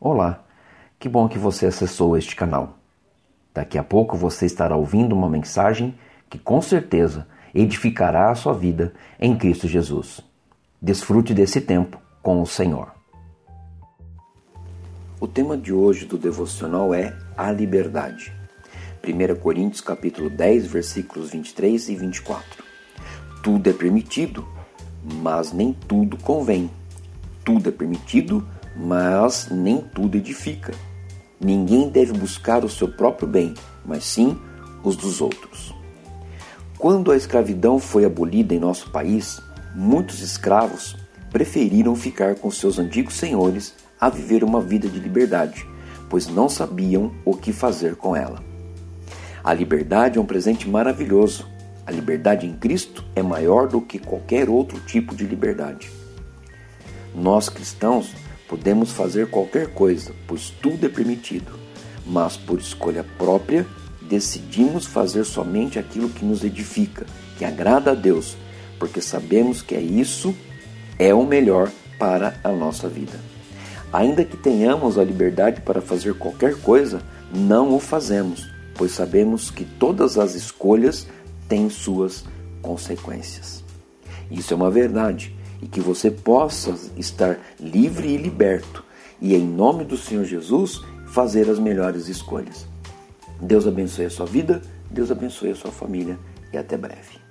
Olá, que bom que você acessou este canal. Daqui a pouco você estará ouvindo uma mensagem que com certeza edificará a sua vida em Cristo Jesus. Desfrute desse tempo com o Senhor. O tema de hoje do devocional é a liberdade. 1 Coríntios capítulo 10, versículos 23 e 24. Tudo é permitido, mas nem tudo convém. Tudo é permitido, mas nem tudo edifica. Ninguém deve buscar o seu próprio bem, mas sim os dos outros. Quando a escravidão foi abolida em nosso país, muitos escravos preferiram ficar com seus antigos senhores a viver uma vida de liberdade, pois não sabiam o que fazer com ela. A liberdade é um presente maravilhoso. A liberdade em Cristo é maior do que qualquer outro tipo de liberdade. Nós cristãos Podemos fazer qualquer coisa, pois tudo é permitido, mas por escolha própria decidimos fazer somente aquilo que nos edifica, que agrada a Deus, porque sabemos que é isso é o melhor para a nossa vida. Ainda que tenhamos a liberdade para fazer qualquer coisa, não o fazemos, pois sabemos que todas as escolhas têm suas consequências. Isso é uma verdade e que você possa estar livre e liberto e, em nome do Senhor Jesus, fazer as melhores escolhas. Deus abençoe a sua vida, Deus abençoe a sua família e até breve.